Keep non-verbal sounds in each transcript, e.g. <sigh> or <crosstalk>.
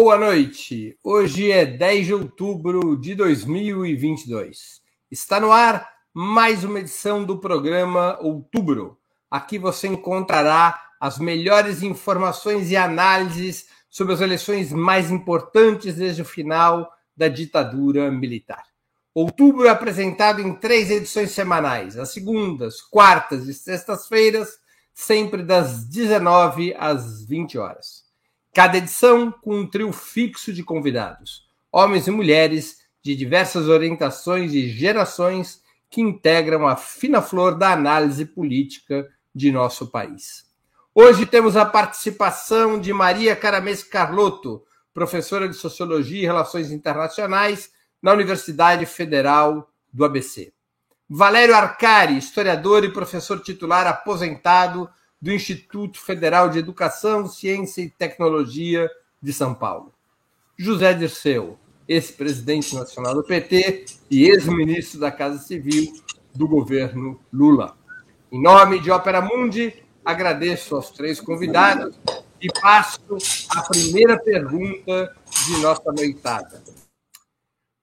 Boa noite. Hoje é 10 de outubro de 2022. Está no ar mais uma edição do programa Outubro. Aqui você encontrará as melhores informações e análises sobre as eleições mais importantes desde o final da ditadura militar. Outubro é apresentado em três edições semanais, às segundas, quartas e sextas-feiras, sempre das 19 às 20 horas. Cada edição com um trio fixo de convidados, homens e mulheres de diversas orientações e gerações que integram a fina flor da análise política de nosso país. Hoje temos a participação de Maria Caramês Carlotto, professora de Sociologia e Relações Internacionais na Universidade Federal do ABC. Valério Arcari, historiador e professor titular aposentado do Instituto Federal de Educação, Ciência e Tecnologia de São Paulo. José Dirceu, ex-presidente nacional do PT e ex-ministro da Casa Civil do governo Lula. Em nome de Ópera Mundi, agradeço aos três convidados e passo a primeira pergunta de nossa noitada.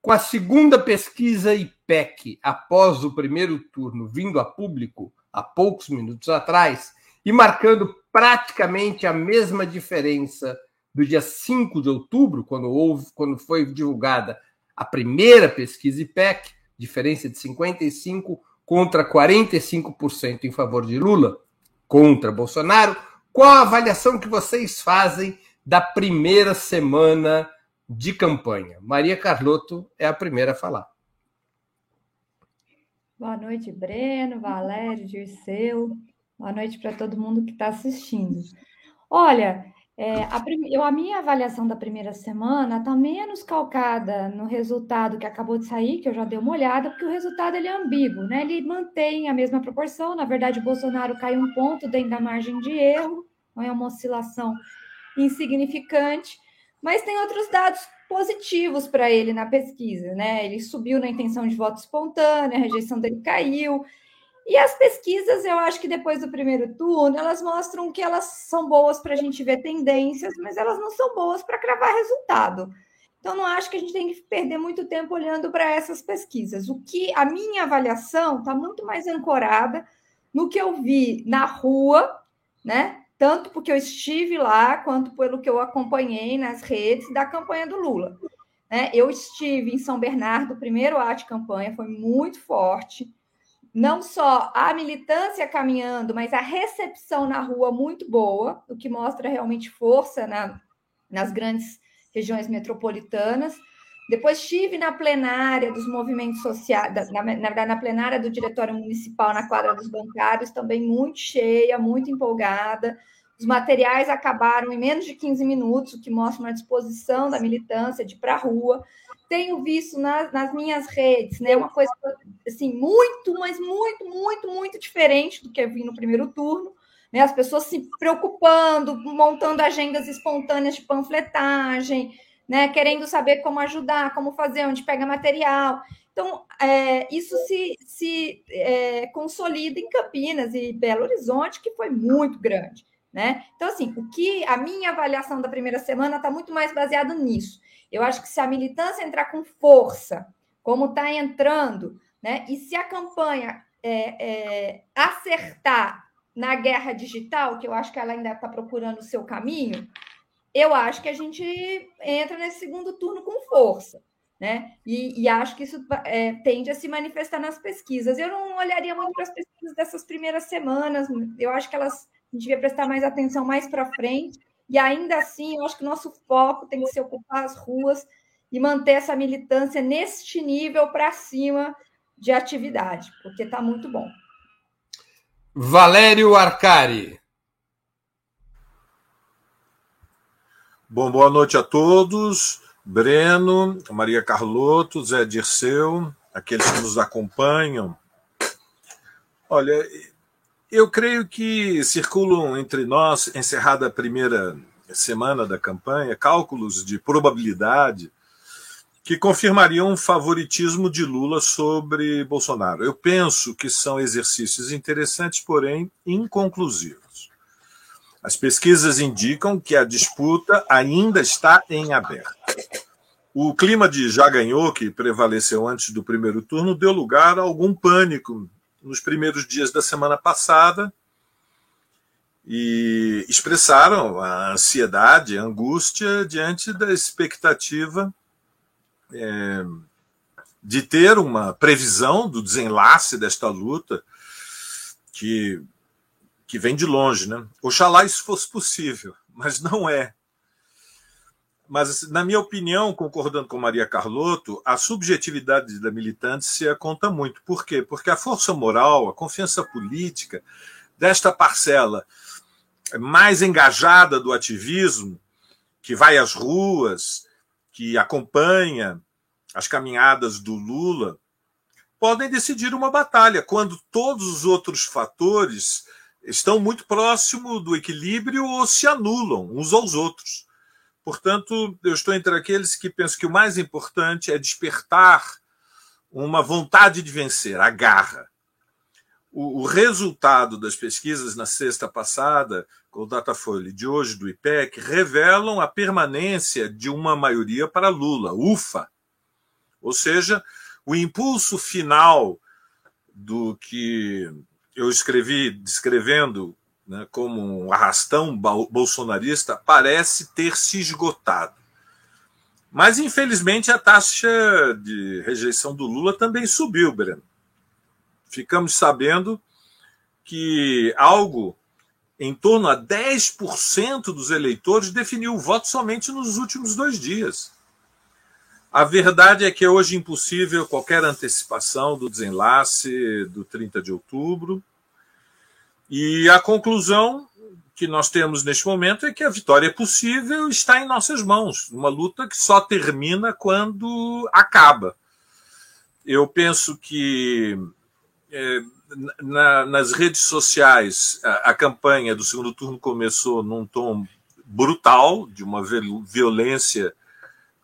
Com a segunda pesquisa IPEC após o primeiro turno vindo a público há poucos minutos atrás e marcando praticamente a mesma diferença do dia 5 de outubro, quando houve, quando foi divulgada a primeira pesquisa IPEC, diferença de 55 contra 45% em favor de Lula, contra Bolsonaro. Qual a avaliação que vocês fazem da primeira semana de campanha. Maria Carlotto é a primeira a falar. Boa noite, Breno, Valério, Dirceu. Boa noite para todo mundo que está assistindo. Olha, é, a, eu, a minha avaliação da primeira semana está menos calcada no resultado que acabou de sair, que eu já dei uma olhada, porque o resultado ele é ambíguo, né? Ele mantém a mesma proporção. Na verdade, o Bolsonaro cai um ponto dentro da margem de erro, não é uma oscilação insignificante. Mas tem outros dados positivos para ele na pesquisa, né? Ele subiu na intenção de voto espontânea, a rejeição dele caiu. E as pesquisas, eu acho que depois do primeiro turno, elas mostram que elas são boas para a gente ver tendências, mas elas não são boas para cravar resultado. Então, não acho que a gente tem que perder muito tempo olhando para essas pesquisas. O que a minha avaliação está muito mais ancorada no que eu vi na rua, né? tanto porque eu estive lá, quanto pelo que eu acompanhei nas redes da campanha do Lula. Né? Eu estive em São Bernardo, o primeiro ato de campanha foi muito forte. Não só a militância caminhando, mas a recepção na rua muito boa, o que mostra realmente força na, nas grandes regiões metropolitanas. Depois estive na plenária dos movimentos sociais, na, na, na, plenária do Diretório Municipal, na quadra dos bancários, também muito cheia, muito empolgada. Os materiais acabaram em menos de 15 minutos, o que mostra uma disposição da militância de ir para a rua. Tenho visto nas, minhas redes, né, uma coisa assim, muito, mas muito, muito, muito diferente do que eu vi no primeiro turno. Né, as pessoas se preocupando, montando agendas espontâneas de panfletagem, né? Querendo saber como ajudar, como fazer, onde pega material. Então, é, isso se, se é, consolida em Campinas e Belo Horizonte, que foi muito grande. Né? Então, assim, o que a minha avaliação da primeira semana está muito mais baseada nisso. Eu acho que se a militância entrar com força, como está entrando, né? E se a campanha é, é, acertar na guerra digital, que eu acho que ela ainda está procurando o seu caminho, eu acho que a gente entra nesse segundo turno com força. Né? E, e acho que isso é, tende a se manifestar nas pesquisas. Eu não olharia muito para as pesquisas dessas primeiras semanas, eu acho que elas a gente devia prestar mais atenção mais para frente, e ainda assim, eu acho que o nosso foco tem que ser ocupar as ruas e manter essa militância neste nível para cima de atividade, porque está muito bom. Valério Arcari. Bom, boa noite a todos. Breno, Maria Carlotto, Zé Dirceu, aqueles que nos acompanham. Olha, eu creio que circulam entre nós, encerrada a primeira semana da campanha, cálculos de probabilidade que confirmariam um favoritismo de Lula sobre Bolsonaro. Eu penso que são exercícios interessantes, porém inconclusivos. As pesquisas indicam que a disputa ainda está em aberto. O clima de já ganhou, que prevaleceu antes do primeiro turno, deu lugar a algum pânico nos primeiros dias da semana passada e expressaram a ansiedade, a angústia diante da expectativa é, de ter uma previsão do desenlace desta luta que que vem de longe, né? Oxalá isso fosse possível, mas não é. Mas, na minha opinião, concordando com Maria Carlotto, a subjetividade da militância conta muito. Por quê? Porque a força moral, a confiança política desta parcela mais engajada do ativismo, que vai às ruas, que acompanha as caminhadas do Lula, podem decidir uma batalha, quando todos os outros fatores estão muito próximo do equilíbrio ou se anulam uns aos outros. Portanto, eu estou entre aqueles que pensam que o mais importante é despertar uma vontade de vencer, a garra. O, o resultado das pesquisas na sexta passada, com o Datafolha de hoje do IPEC, revelam a permanência de uma maioria para Lula, ufa. Ou seja, o impulso final do que eu escrevi descrevendo né, como um arrastão bolsonarista parece ter se esgotado. Mas, infelizmente, a taxa de rejeição do Lula também subiu, Breno. Ficamos sabendo que algo em torno a 10% dos eleitores definiu o voto somente nos últimos dois dias. A verdade é que é hoje impossível qualquer antecipação do desenlace do 30 de outubro. E a conclusão que nós temos neste momento é que a vitória é possível está em nossas mãos. Uma luta que só termina quando acaba. Eu penso que é, na, nas redes sociais a, a campanha do segundo turno começou num tom brutal, de uma violência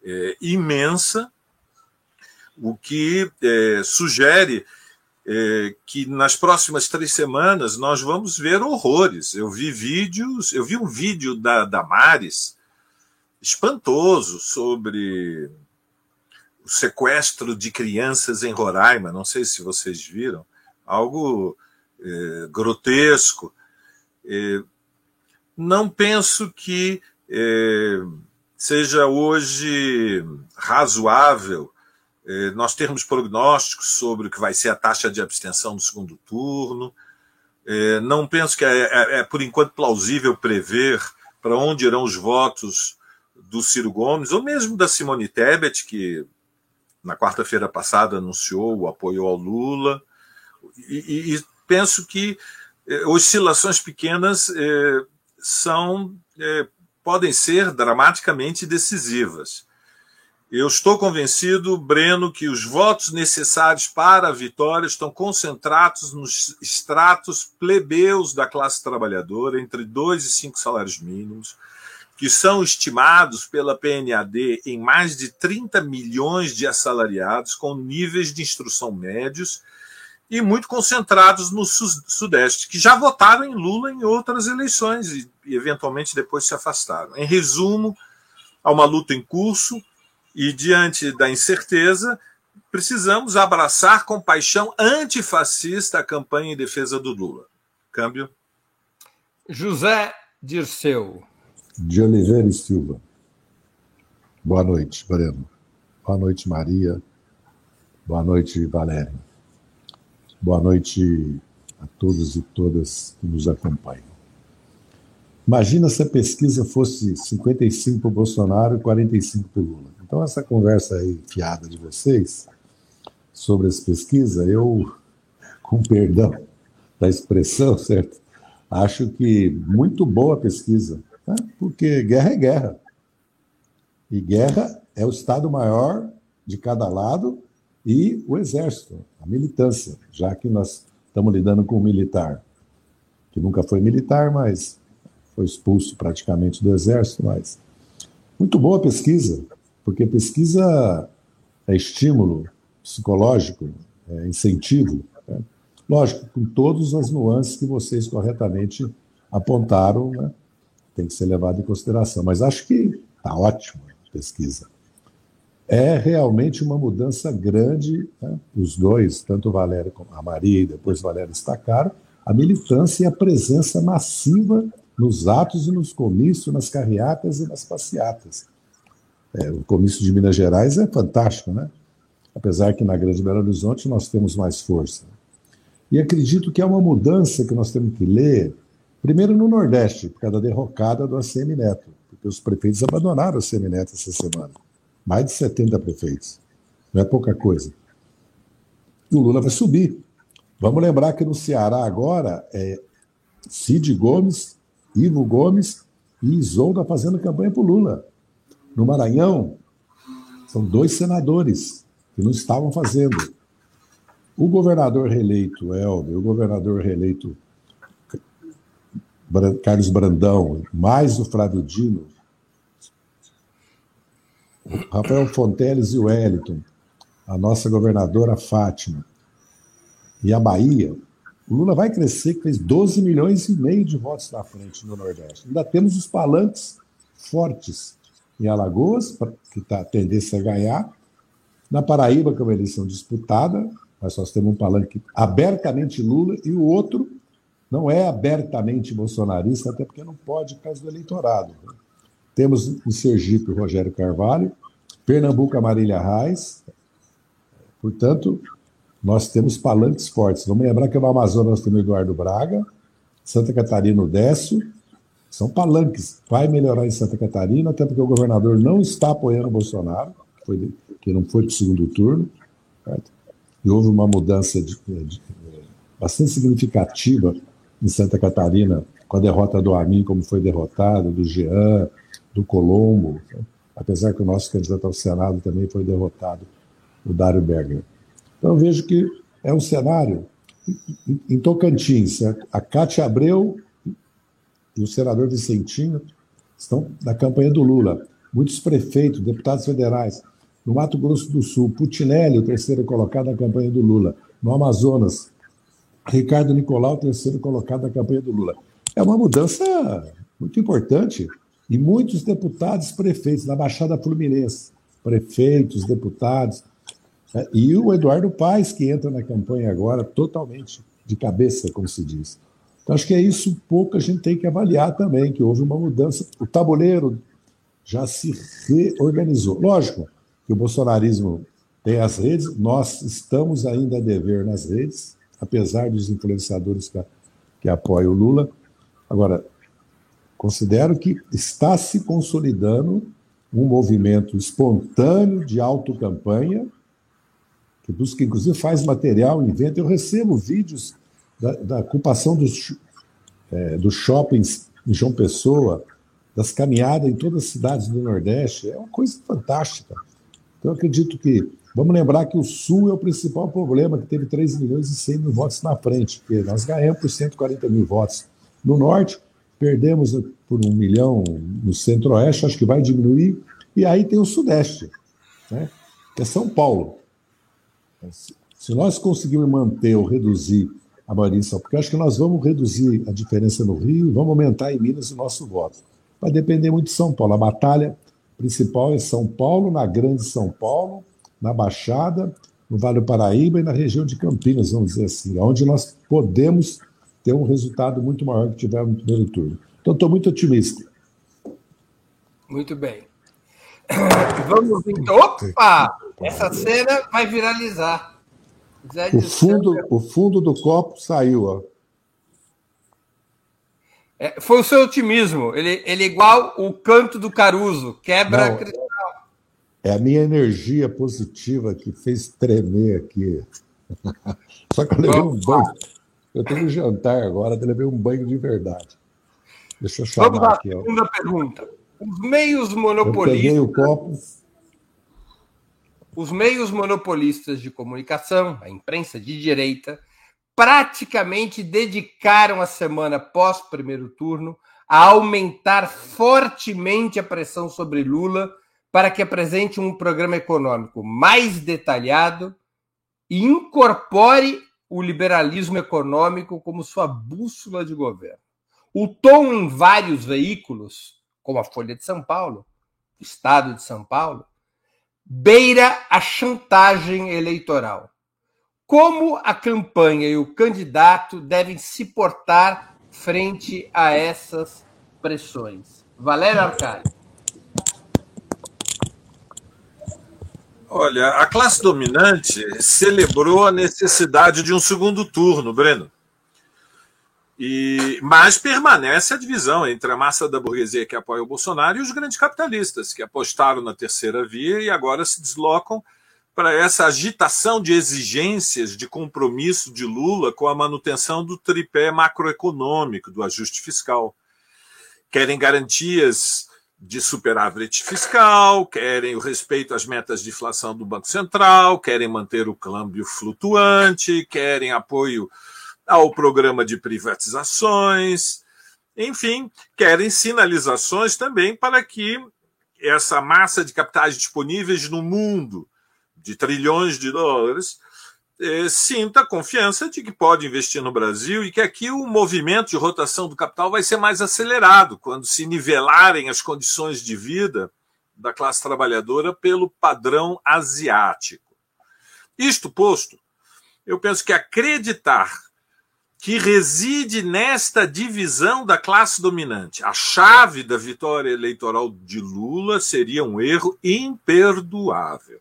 é, imensa, o que é, sugere é, que nas próximas três semanas nós vamos ver horrores. Eu vi vídeos, eu vi um vídeo da Damares espantoso sobre o sequestro de crianças em Roraima. Não sei se vocês viram, algo é, grotesco. É, não penso que é, seja hoje razoável nós termos prognósticos sobre o que vai ser a taxa de abstenção no segundo turno. Eh, não penso que é, é, é, por enquanto, plausível prever para onde irão os votos do Ciro Gomes, ou mesmo da Simone Tebet, que na quarta-feira passada anunciou o apoio ao Lula. E, e penso que eh, oscilações pequenas são podem ser dramaticamente decisivas. Eu estou convencido, Breno, que os votos necessários para a vitória estão concentrados nos estratos plebeus da classe trabalhadora, entre dois e cinco salários mínimos, que são estimados pela PNAD em mais de 30 milhões de assalariados com níveis de instrução médios e muito concentrados no Sudeste, que já votaram em Lula em outras eleições e, eventualmente depois se afastaram. Em resumo, há uma luta em curso e, diante da incerteza, precisamos abraçar com paixão antifascista a campanha em defesa do Lula. Câmbio. José Dirceu. De Oliveira e Silva. Boa noite, Breno. Boa noite, Maria. Boa noite, Valério. Boa noite a todos e todas que nos acompanham. Imagina se a pesquisa fosse 55 para o Bolsonaro e 45 para o Lula. Então, essa conversa aí fiada de vocês sobre essa pesquisa, eu, com perdão da expressão, <laughs> certo? Acho que muito boa a pesquisa, né? porque guerra é guerra. E guerra é o Estado maior de cada lado e o exército, a militância, já que nós estamos lidando com um militar, que nunca foi militar, mas foi expulso praticamente do exército, mas muito boa pesquisa, porque pesquisa é estímulo psicológico, é incentivo, né? lógico, com todas as nuances que vocês corretamente apontaram, né? tem que ser levado em consideração. Mas acho que está ótimo a pesquisa. É realmente uma mudança grande, né? os dois, tanto o Valério como a Maria e depois o Valério destacaram, a militância e a presença massiva nos atos e nos comícios, nas carreatas e nas passeatas. É, o comício de Minas Gerais é fantástico, né? Apesar que na Grande Belo Horizonte nós temos mais força. E acredito que é uma mudança que nós temos que ler, primeiro no Nordeste, por causa da derrocada do ACM Neto, porque os prefeitos abandonaram o ACM Neto essa semana. Mais de 70 prefeitos. Não é pouca coisa. E o Lula vai subir. Vamos lembrar que no Ceará agora é Cid Gomes, Ivo Gomes e Isolda fazendo campanha para o Lula. No Maranhão, são dois senadores que não estavam fazendo. O governador reeleito Helder, o governador reeleito Carlos Brandão, mais o Flávio Dino, Rafael Fonteles e o Wellington, a nossa governadora Fátima, e a Bahia, o Lula vai crescer, que fez 12 milhões e meio de votos na frente no Nordeste. Ainda temos os palanques fortes em Alagoas, que está tendência a ganhar. Na Paraíba, que é uma eleição disputada, mas nós temos um palanque abertamente Lula e o outro não é abertamente bolsonarista, até porque não pode por causa do eleitorado. Temos em Sergipe o Rogério Carvalho, Pernambuco a Marília Reis. Portanto, nós temos palanques fortes. Vamos lembrar que no Amazonas nós temos Eduardo Braga, Santa Catarina o Décio, são palanques. Vai melhorar em Santa Catarina, até porque o governador não está apoiando o Bolsonaro, que, foi, que não foi para o segundo turno. Certo? E houve uma mudança de, de, bastante significativa em Santa Catarina com a derrota do Amin, como foi derrotado, do Jean, do Colombo, apesar que o nosso candidato ao Senado também foi derrotado, o Dário Berger. Então, eu vejo que é um cenário. Em Tocantins, a Cátia Abreu e o senador Vicentinho estão na campanha do Lula. Muitos prefeitos, deputados federais. No Mato Grosso do Sul, Putinelli, o terceiro colocado na campanha do Lula. No Amazonas, Ricardo Nicolau, o terceiro colocado na campanha do Lula. É uma mudança muito importante. E muitos deputados, prefeitos da Baixada Fluminense, prefeitos, deputados, e o Eduardo Paes, que entra na campanha agora totalmente de cabeça, como se diz. Então, acho que é isso um pouco a gente tem que avaliar também, que houve uma mudança. O tabuleiro já se reorganizou. Lógico que o bolsonarismo tem as redes, nós estamos ainda a dever nas redes, apesar dos influenciadores que, que apoiam o Lula. Agora, considero que está se consolidando um movimento espontâneo de autocampanha que busca, inclusive, faz material, inventa. Eu recebo vídeos da, da ocupação dos, é, dos shoppings em João Pessoa, das caminhadas em todas as cidades do Nordeste. É uma coisa fantástica. Então, eu acredito que. Vamos lembrar que o Sul é o principal problema, que teve 3 milhões e 100 mil votos na frente, porque nós ganhamos por 140 mil votos. No Norte, perdemos por um milhão no Centro-Oeste, acho que vai diminuir. E aí tem o Sudeste, né? que é São Paulo. Se nós conseguirmos manter ou reduzir a maioria porque acho que nós vamos reduzir a diferença no Rio e vamos aumentar em Minas o nosso voto. Vai depender muito de São Paulo. A batalha principal é São Paulo, na Grande São Paulo, na Baixada, no Vale do Paraíba e na região de Campinas, vamos dizer assim, onde nós podemos ter um resultado muito maior que tivemos no primeiro turno. Então, estou muito otimista. Muito bem. <clears throat> Vamos então. Opa! Essa cena vai viralizar. o fundo, o fundo do copo saiu, ó. É, foi o seu otimismo. Ele, ele é igual o canto do Caruso, quebra Não, cristal. É a minha energia positiva que fez tremer aqui. <laughs> Só que eu levei um banho. Eu tenho um jantar agora, eu levei um banho de verdade. Deixa eu chamar Vamos aqui. Segunda ó. pergunta. Os meios monopolistas. Eu peguei o copo os meios monopolistas de comunicação, a imprensa de direita, praticamente dedicaram a semana pós primeiro turno a aumentar fortemente a pressão sobre Lula para que apresente um programa econômico mais detalhado e incorpore o liberalismo econômico como sua bússola de governo. O tom em vários veículos, como a Folha de São Paulo, Estado de São Paulo, beira a chantagem eleitoral. Como a campanha e o candidato devem se portar frente a essas pressões? Valério Arcari. Olha, a classe dominante celebrou a necessidade de um segundo turno, Breno. E, mas permanece a divisão entre a massa da burguesia que apoia o Bolsonaro e os grandes capitalistas, que apostaram na terceira via e agora se deslocam para essa agitação de exigências de compromisso de Lula com a manutenção do tripé macroeconômico, do ajuste fiscal. Querem garantias de superávit fiscal, querem o respeito às metas de inflação do Banco Central, querem manter o câmbio flutuante, querem apoio ao programa de privatizações, enfim, querem sinalizações também para que essa massa de capitais disponíveis no mundo, de trilhões de dólares, eh, sinta confiança de que pode investir no Brasil e que aqui o movimento de rotação do capital vai ser mais acelerado quando se nivelarem as condições de vida da classe trabalhadora pelo padrão asiático. Isto posto, eu penso que acreditar que reside nesta divisão da classe dominante a chave da vitória eleitoral de Lula seria um erro imperdoável.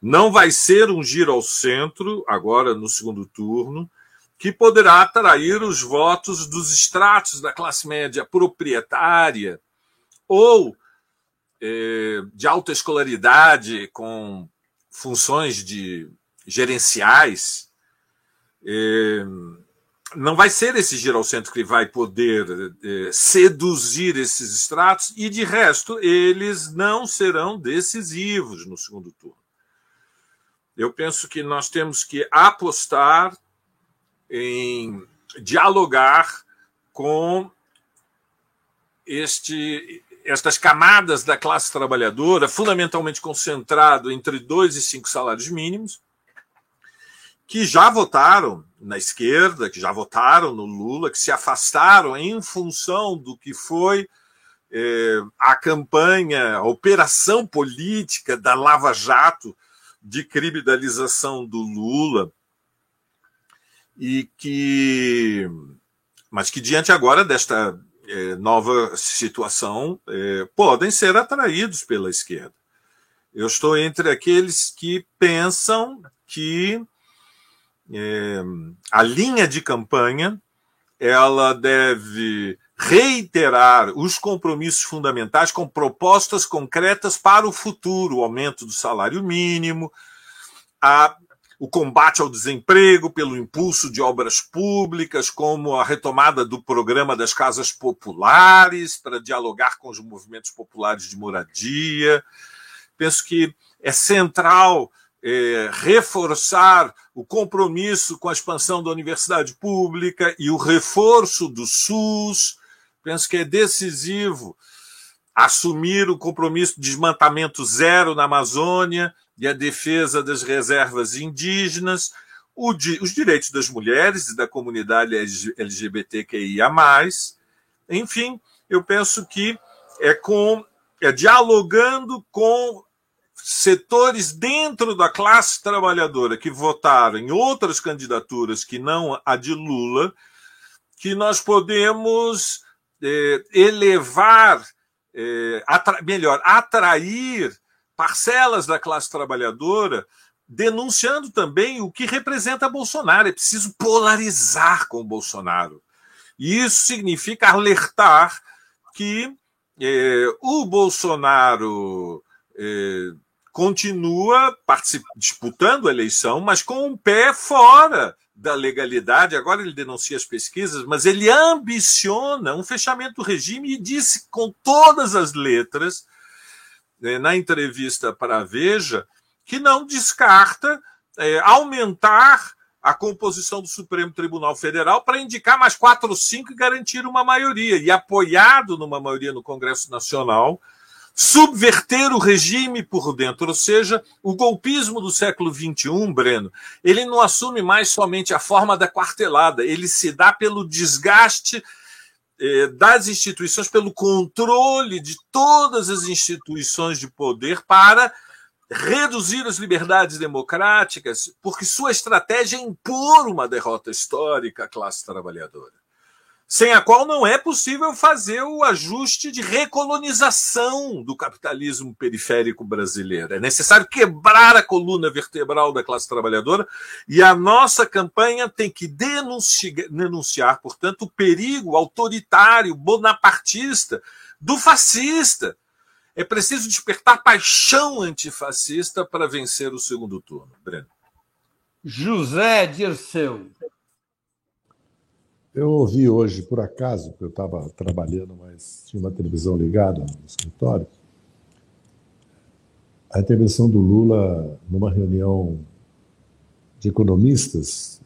Não vai ser um giro ao centro, agora no segundo turno, que poderá atrair os votos dos estratos da classe média proprietária ou eh, de alta escolaridade com funções de gerenciais. Eh, não vai ser esse giro ao centro que vai poder eh, seduzir esses estratos, e de resto, eles não serão decisivos no segundo turno. Eu penso que nós temos que apostar em dialogar com este, estas camadas da classe trabalhadora, fundamentalmente concentrado entre dois e cinco salários mínimos, que já votaram na esquerda, que já votaram no Lula, que se afastaram em função do que foi eh, a campanha, a operação política da Lava Jato de criminalização do Lula e que mas que diante agora desta é, nova situação é, podem ser atraídos pela esquerda. Eu estou entre aqueles que pensam que é, a linha de campanha ela deve reiterar os compromissos fundamentais com propostas concretas para o futuro, o aumento do salário mínimo, a, o combate ao desemprego pelo impulso de obras públicas, como a retomada do programa das casas populares para dialogar com os movimentos populares de moradia. Penso que é central é, reforçar o compromisso com a expansão da universidade pública e o reforço do SUS, penso que é decisivo assumir o compromisso de desmatamento zero na Amazônia e a defesa das reservas indígenas, os direitos das mulheres e da comunidade LGBTQIA. Enfim, eu penso que é com é dialogando com setores dentro da classe trabalhadora que votaram em outras candidaturas que não a de Lula, que nós podemos é, elevar, é, atra melhor, atrair parcelas da classe trabalhadora, denunciando também o que representa Bolsonaro. É preciso polarizar com Bolsonaro. E isso significa alertar que é, o Bolsonaro continua disputando a eleição, mas com um pé fora da legalidade, agora ele denuncia as pesquisas, mas ele ambiciona um fechamento do regime e disse com todas as letras, né, na entrevista para a Veja, que não descarta é, aumentar a composição do Supremo Tribunal Federal para indicar mais quatro ou cinco e garantir uma maioria. E apoiado numa maioria no Congresso Nacional, subverter o regime por dentro, ou seja, o golpismo do século XXI, Breno, ele não assume mais somente a forma da quartelada, ele se dá pelo desgaste eh, das instituições, pelo controle de todas as instituições de poder para reduzir as liberdades democráticas, porque sua estratégia é impor uma derrota histórica à classe trabalhadora sem a qual não é possível fazer o ajuste de recolonização do capitalismo periférico brasileiro. É necessário quebrar a coluna vertebral da classe trabalhadora e a nossa campanha tem que denunciar, portanto, o perigo autoritário, bonapartista do fascista. É preciso despertar paixão antifascista para vencer o segundo turno. Breno. José Dirceu. Eu ouvi hoje, por acaso, porque eu estava trabalhando, mas tinha uma televisão ligada no escritório, a intervenção do Lula numa reunião de economistas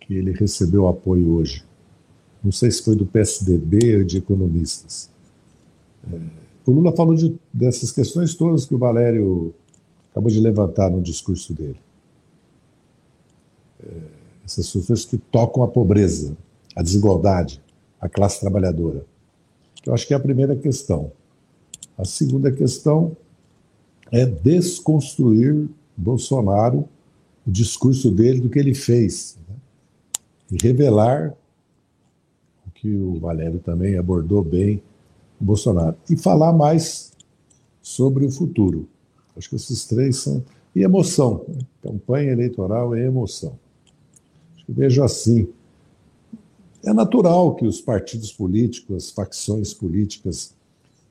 que ele recebeu apoio hoje. Não sei se foi do PSDB ou de economistas. É, o Lula falou de, dessas questões todas que o Valério acabou de levantar no discurso dele. É, essas pessoas que tocam a pobreza, a desigualdade, a classe trabalhadora. Eu acho que é a primeira questão. A segunda questão é desconstruir Bolsonaro, o discurso dele, do que ele fez, né? e revelar o que o Valério também abordou bem, o Bolsonaro, e falar mais sobre o futuro. Acho que esses três são. E emoção. Né? Campanha eleitoral é emoção vejo assim. É natural que os partidos políticos, as facções políticas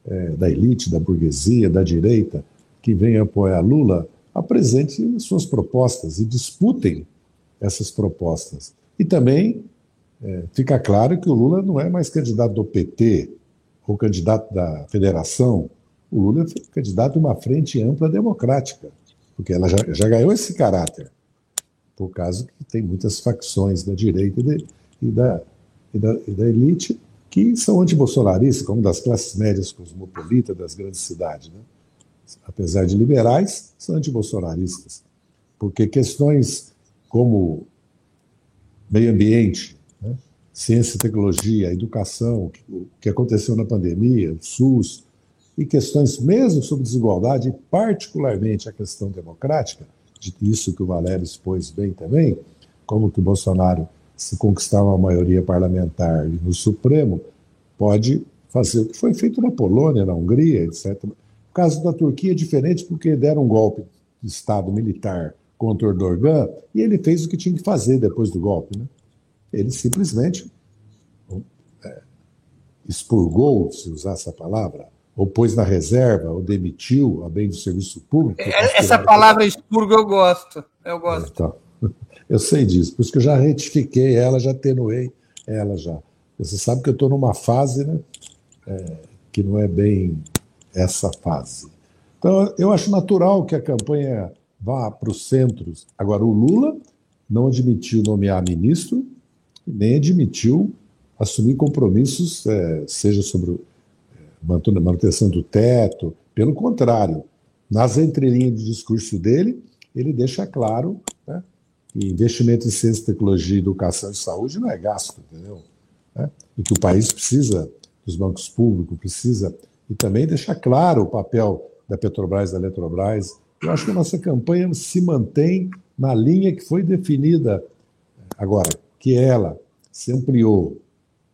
é, da elite, da burguesia, da direita, que venham apoiar Lula, apresentem suas propostas e disputem essas propostas. E também é, fica claro que o Lula não é mais candidato do PT ou candidato da federação. O Lula é candidato de uma frente ampla democrática, porque ela já, já ganhou esse caráter por causa que tem muitas facções da direita e, de, e, da, e, da, e da, elite que são antibolsonaristas, como das classes médias cosmopolitas das grandes cidades. Né? Apesar de liberais, são antibolsonaristas. Porque questões como meio ambiente, né? ciência e tecnologia, educação, o que aconteceu na pandemia, o SUS, e questões mesmo sobre desigualdade, particularmente a questão democrática, de isso que o Valério expôs bem também, como que o Bolsonaro, se conquistar uma maioria parlamentar no Supremo, pode fazer o que foi feito na Polônia, na Hungria, etc. O caso da Turquia é diferente porque deram um golpe de Estado militar contra o Erdogan e ele fez o que tinha que fazer depois do golpe. Né? Ele simplesmente é, expurgou, se usar essa palavra, ou pôs na reserva, ou demitiu a bem do serviço público. É, essa palavra expurgo eu gosto. Eu gosto. Então, <laughs> eu sei disso, por isso que eu já retifiquei ela, já atenuei ela já. Você sabe que eu estou numa fase né, é, que não é bem essa fase. Então, eu acho natural que a campanha vá para os centros. Agora, o Lula não admitiu nomear ministro, nem admitiu assumir compromissos, é, seja sobre manutenção do teto. Pelo contrário, nas entrelinhas do discurso dele, ele deixa claro né, que investimento em ciência, tecnologia, educação e saúde não é gasto, entendeu? Né? E que o país precisa dos bancos públicos, precisa. E também deixa claro o papel da Petrobras, da Eletrobras. Eu acho que a nossa campanha se mantém na linha que foi definida agora, que ela se ampliou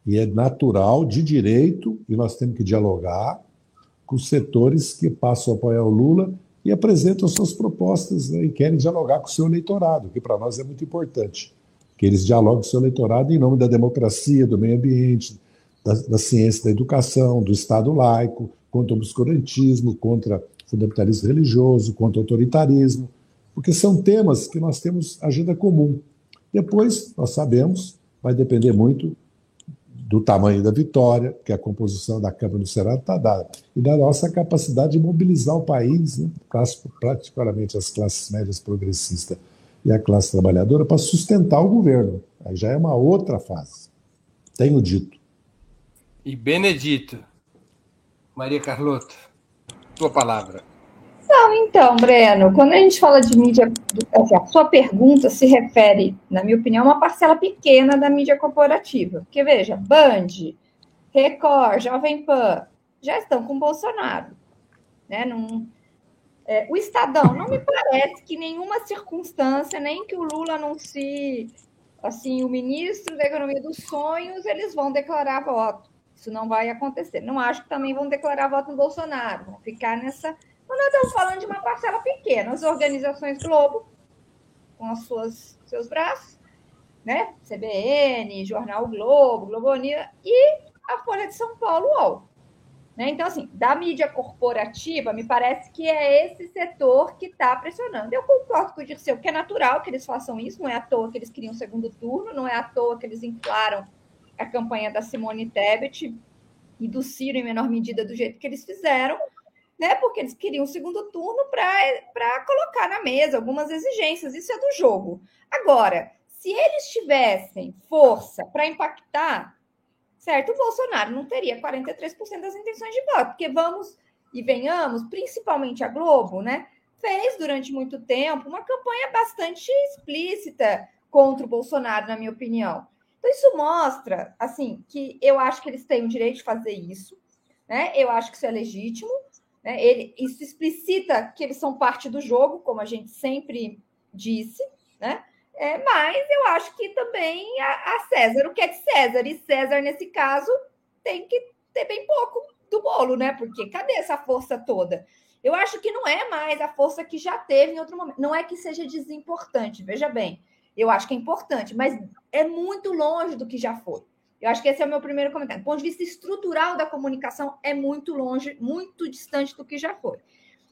e é natural, de direito, e nós temos que dialogar com os setores que passam a apoiar o Lula e apresentam suas propostas né, e querem dialogar com o seu eleitorado, que para nós é muito importante. Que eles dialoguem com o seu eleitorado em nome da democracia, do meio ambiente, da, da ciência da educação, do Estado laico, contra o obscurantismo, contra o fundamentalismo religioso, contra o autoritarismo, porque são temas que nós temos agenda comum. Depois, nós sabemos, vai depender muito do tamanho da vitória, que a composição da Câmara do Senado está dada, e da nossa capacidade de mobilizar o país, né, particularmente as classes médias progressistas e a classe trabalhadora, para sustentar o governo. Aí já é uma outra fase. Tenho dito. E Benedito, Maria Carlota, tua palavra. Não, então, Breno, quando a gente fala de mídia, assim, a sua pergunta se refere, na minha opinião, a uma parcela pequena da mídia corporativa. Porque, veja, Band, Record, Jovem Pan, já estão com Bolsonaro. Né? É, o Estadão, não me parece que nenhuma circunstância, nem que o Lula anuncie assim, o ministro da Economia dos Sonhos, eles vão declarar voto. Isso não vai acontecer. Não acho que também vão declarar voto no Bolsonaro. Vão ficar nessa. Nós estamos falando de uma parcela pequena. As organizações Globo, com os suas, seus braços, né? CBN, Jornal Globo, Globo News, e a Folha de São Paulo, UOL. Né? Então, assim, da mídia corporativa, me parece que é esse setor que está pressionando. Eu concordo com o Dirceu, que é natural que eles façam isso, não é à toa que eles queriam segundo turno, não é à toa que eles inflaram a campanha da Simone Tebet e do Ciro, em menor medida, do jeito que eles fizeram, né? porque eles queriam segundo turno para colocar na mesa algumas exigências. Isso é do jogo. Agora, se eles tivessem força para impactar certo? O Bolsonaro não teria 43% das intenções de voto, porque vamos e venhamos, principalmente a Globo, né? Fez durante muito tempo uma campanha bastante explícita contra o Bolsonaro, na minha opinião. Então, isso mostra, assim, que eu acho que eles têm o direito de fazer isso, né? Eu acho que isso é legítimo, né? Ele, isso explicita que eles são parte do jogo, como a gente sempre disse, né? É, mas eu acho que também a, a, César, o que é de César? E César, nesse caso, tem que ter bem pouco do bolo, né? Porque cadê essa força toda? Eu acho que não é mais a força que já teve em outro momento. Não é que seja desimportante, veja bem. Eu acho que é importante, mas é muito longe do que já foi. Eu acho que esse é o meu primeiro comentário. Do ponto de vista estrutural da comunicação, é muito longe, muito distante do que já foi.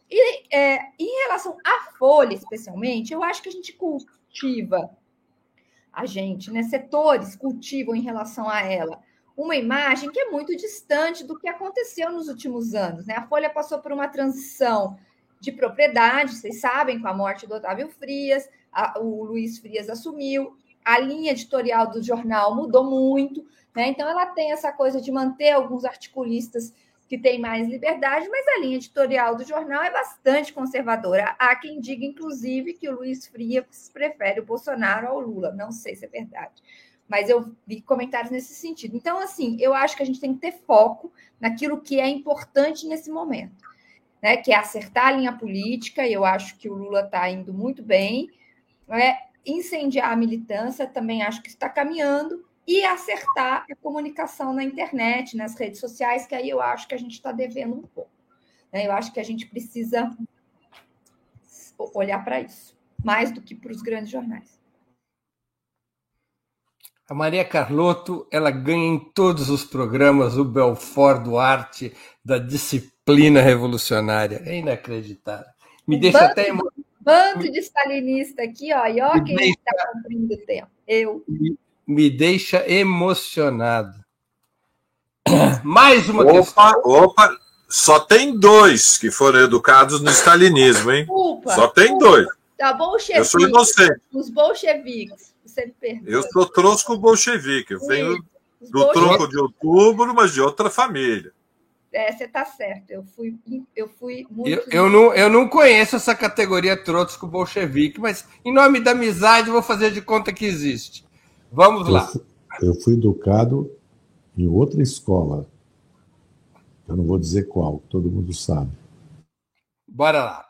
E é, em relação à Folha, especialmente, eu acho que a gente cultiva a gente, né? Setores cultivam em relação a ela uma imagem que é muito distante do que aconteceu nos últimos anos, né? A Folha passou por uma transição de propriedade, vocês sabem, com a morte do Otávio Frias, a, o Luiz Frias assumiu, a linha editorial do jornal mudou muito, né? Então ela tem essa coisa de manter alguns articulistas que tem mais liberdade, mas a linha editorial do jornal é bastante conservadora. Há quem diga, inclusive, que o Luiz Frias prefere o Bolsonaro ao Lula. Não sei se é verdade, mas eu vi comentários nesse sentido. Então, assim, eu acho que a gente tem que ter foco naquilo que é importante nesse momento, né? Que é acertar a linha política, e eu acho que o Lula está indo muito bem. Né? Incendiar a militância, também acho que está caminhando e acertar a comunicação na internet, nas redes sociais, que aí eu acho que a gente está devendo um pouco. Né? Eu acho que a gente precisa olhar para isso, mais do que para os grandes jornais. A Maria Carlotto, ela ganha em todos os programas o Belfort Duarte da disciplina revolucionária. É inacreditável. Me deixa até Bando de stalinista aqui, ó, e ó quem está cumprindo o tempo. Eu. Me, deixa emocionado. <clears throat> Mais uma opa, questão. Opa, só tem dois que foram educados no stalinismo, hein? Desculpa. Só tem dois. Tá bolchevique. Eu sou inocente. Os bolcheviques. Você me perdoa. Eu sou trosco bolchevique. Eu venho do tronco de outubro, mas de outra família. É, você está certo. Eu fui, eu fui muito. Eu, eu, não, eu não conheço essa categoria trotsko bolchevique, mas em nome da amizade vou fazer de conta que existe. Vamos lá. Eu fui educado em outra escola. Eu não vou dizer qual, todo mundo sabe. Bora lá.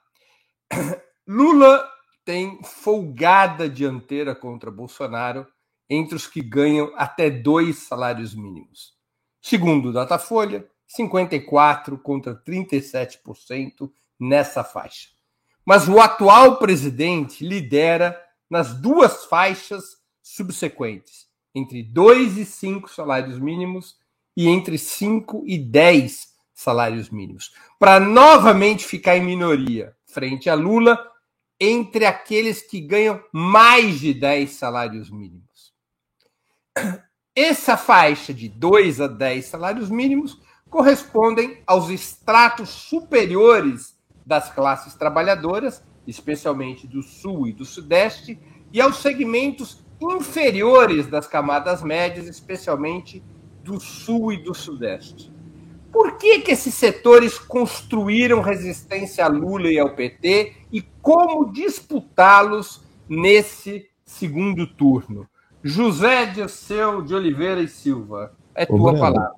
<clears throat> Lula tem folgada dianteira contra Bolsonaro entre os que ganham até dois salários mínimos. Segundo o Datafolha, 54% contra 37% nessa faixa. Mas o atual presidente lidera nas duas faixas subsequentes, entre 2 e 5 salários mínimos e entre 5 e 10 salários mínimos, para novamente ficar em minoria frente a Lula entre aqueles que ganham mais de 10 salários mínimos. Essa faixa de 2 a 10 salários mínimos correspondem aos estratos superiores das classes trabalhadoras, especialmente do Sul e do Sudeste, e aos segmentos inferiores das camadas médias, especialmente do sul e do sudeste. Por que, que esses setores construíram resistência a Lula e ao PT e como disputá-los nesse segundo turno? José Dirceu de Oliveira e Silva, é tua Breno, palavra.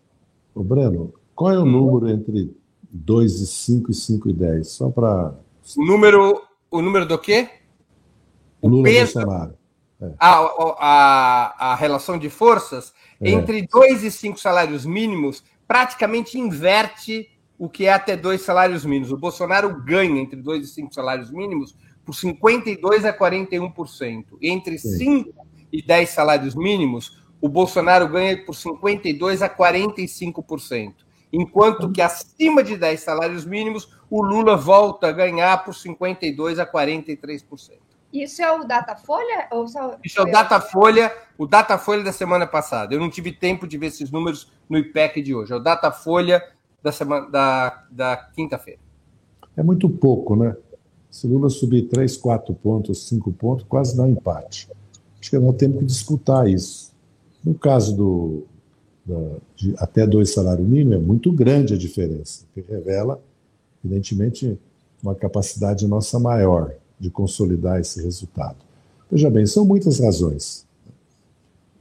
Ô Breno, qual é o número entre 2 e 5 e 5 e 10? Só para. O número, o número do quê? O Lula peso, Bolsonaro. É. A, a, a relação de forças é. entre 2 e 5 salários mínimos praticamente inverte o que é até dois salários mínimos. O Bolsonaro ganha entre 2 e 5 salários mínimos por 52% a 41%. Entre 5 e 10 salários mínimos, o Bolsonaro ganha por 52% a 45%. Enquanto que acima de 10 salários mínimos, o Lula volta a ganhar por 52% a 43%. Isso é o Datafolha? Ou só... Isso é o Datafolha, o Datafolha da semana passada. Eu não tive tempo de ver esses números no IPEC de hoje. É o Datafolha da, semana, da, da quinta-feira. É muito pouco, né? Se Lula subir 3, 4 pontos, 5 pontos, quase dá um empate. Acho que nós temos que disputar isso. No caso do, de até dois salários mínimos, é muito grande a diferença, que revela, evidentemente, uma capacidade nossa maior de consolidar esse resultado. Veja bem, são muitas razões.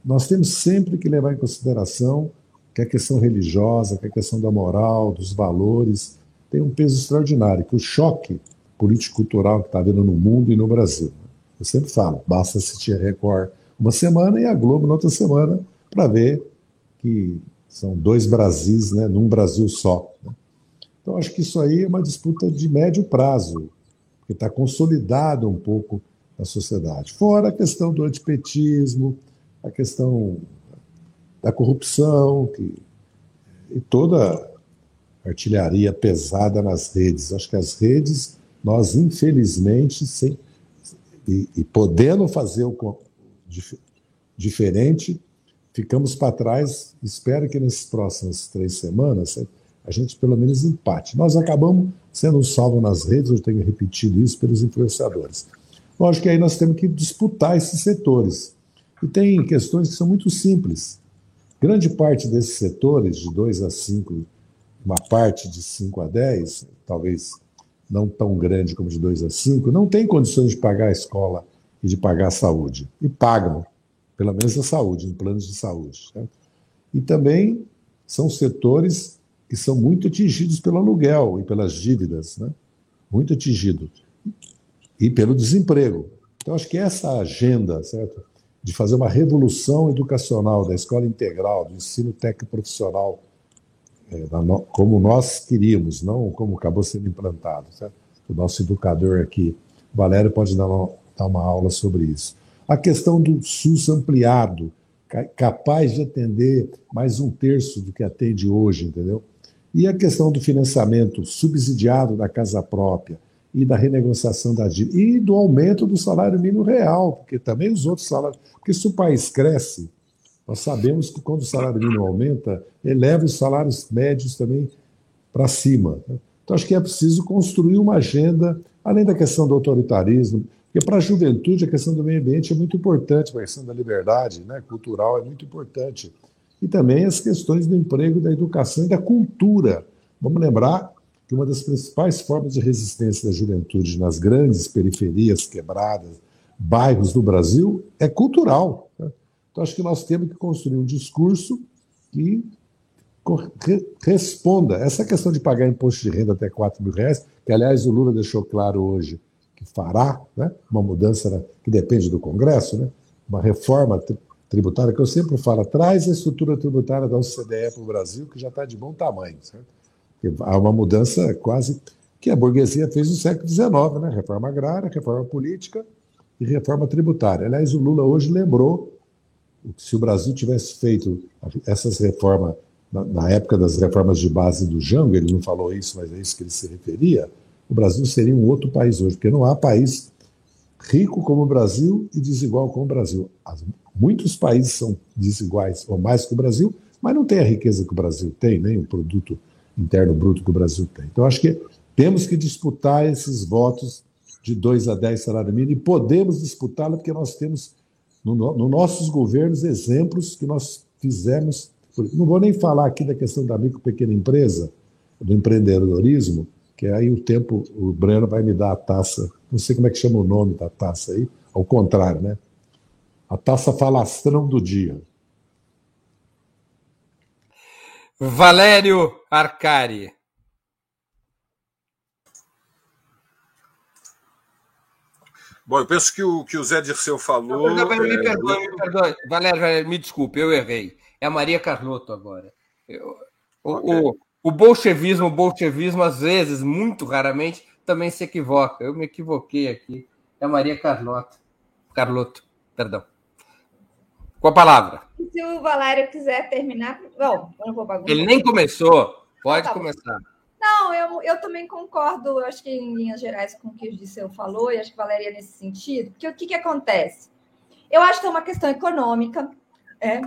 Nós temos sempre que levar em consideração que a questão religiosa, que a questão da moral, dos valores, tem um peso extraordinário, que o choque político-cultural que está havendo no mundo e no Brasil. Eu sempre falo, basta assistir a Record uma semana e a Globo na outra semana para ver que são dois Brasis né, num Brasil só. Né? Então, acho que isso aí é uma disputa de médio prazo que está consolidada um pouco na sociedade. Fora a questão do antipetismo, a questão da corrupção, que, e toda a artilharia pesada nas redes. Acho que as redes, nós, infelizmente, sem, e, e podendo fazer o dif, diferente, ficamos para trás. Espero que nessas próximas três semanas a gente pelo menos empate. Nós acabamos sendo salvos nas redes, eu tenho repetido isso pelos influenciadores. Lógico que aí nós temos que disputar esses setores. E tem questões que são muito simples. Grande parte desses setores, de 2 a 5, uma parte de 5 a 10, talvez não tão grande como de 2 a 5, não tem condições de pagar a escola e de pagar a saúde. E pagam, pelo menos a saúde, em planos de saúde. Certo? E também são setores que são muito atingidos pelo aluguel e pelas dívidas, né? muito atingidos, e pelo desemprego. Então, acho que essa agenda, certo? de fazer uma revolução educacional da escola integral, do ensino técnico profissional, é, como nós queríamos, não como acabou sendo implantado. Certo? O nosso educador aqui, Valério, pode dar uma, dar uma aula sobre isso. A questão do SUS ampliado, capaz de atender mais um terço do que atende hoje, entendeu? E a questão do financiamento subsidiado da casa própria e da renegociação da dívida e do aumento do salário mínimo real, porque também os outros salários. Porque se o país cresce, nós sabemos que quando o salário mínimo aumenta, eleva os salários médios também para cima. Então, acho que é preciso construir uma agenda, além da questão do autoritarismo, porque para a juventude a questão do meio ambiente é muito importante, a questão da liberdade né, cultural é muito importante e também as questões do emprego, da educação e da cultura. Vamos lembrar que uma das principais formas de resistência da juventude nas grandes periferias quebradas, bairros do Brasil, é cultural. Né? Então, acho que nós temos que construir um discurso que responda. Essa questão de pagar imposto de renda até 4 mil reais, que, aliás, o Lula deixou claro hoje que fará, né? uma mudança que depende do Congresso, né? uma reforma tributária, que eu sempre falo, traz a estrutura tributária da OCDE para o Brasil, que já está de bom tamanho. Certo? Há uma mudança quase que a burguesia fez no século XIX, né? reforma agrária, reforma política e reforma tributária. Aliás, o Lula hoje lembrou que se o Brasil tivesse feito essas reformas na época das reformas de base do Jango, ele não falou isso, mas é isso que ele se referia, o Brasil seria um outro país hoje, porque não há país rico como o Brasil e desigual como o Brasil. Muitos países são desiguais ou mais que o Brasil, mas não tem a riqueza que o Brasil tem, nem o produto interno bruto que o Brasil tem. Então, acho que temos que disputar esses votos de 2 a 10 salário mínimo e podemos disputá-lo porque nós temos, nos no nossos governos, exemplos que nós fizemos Não vou nem falar aqui da questão da micro pequena empresa, do empreendedorismo, que aí o tempo, o Breno vai me dar a taça, não sei como é que chama o nome da taça aí, ao contrário, né? A taça falastrão do dia. Valério Arcari. Bom, eu penso que o que o Zé Dirceu falou. Não, não, me, é... perdoe, me perdoe, Valério, Valério, me desculpe, eu errei. É a Maria Carlotto agora. Eu, okay. o, o bolchevismo, o bolchevismo, às vezes, muito raramente, também se equivoca. Eu me equivoquei aqui. É a Maria Carlotto. Carlotto, perdão. Com a palavra. Se o Valério quiser terminar. Bom, eu não vou bagunçar. Ele nem começou. Pode tá começar. Não, eu, eu também concordo, eu acho que em linhas gerais com o que o Giseu falou, e acho que Valéria nesse sentido, porque o que, que acontece? Eu acho que é uma questão econômica, é,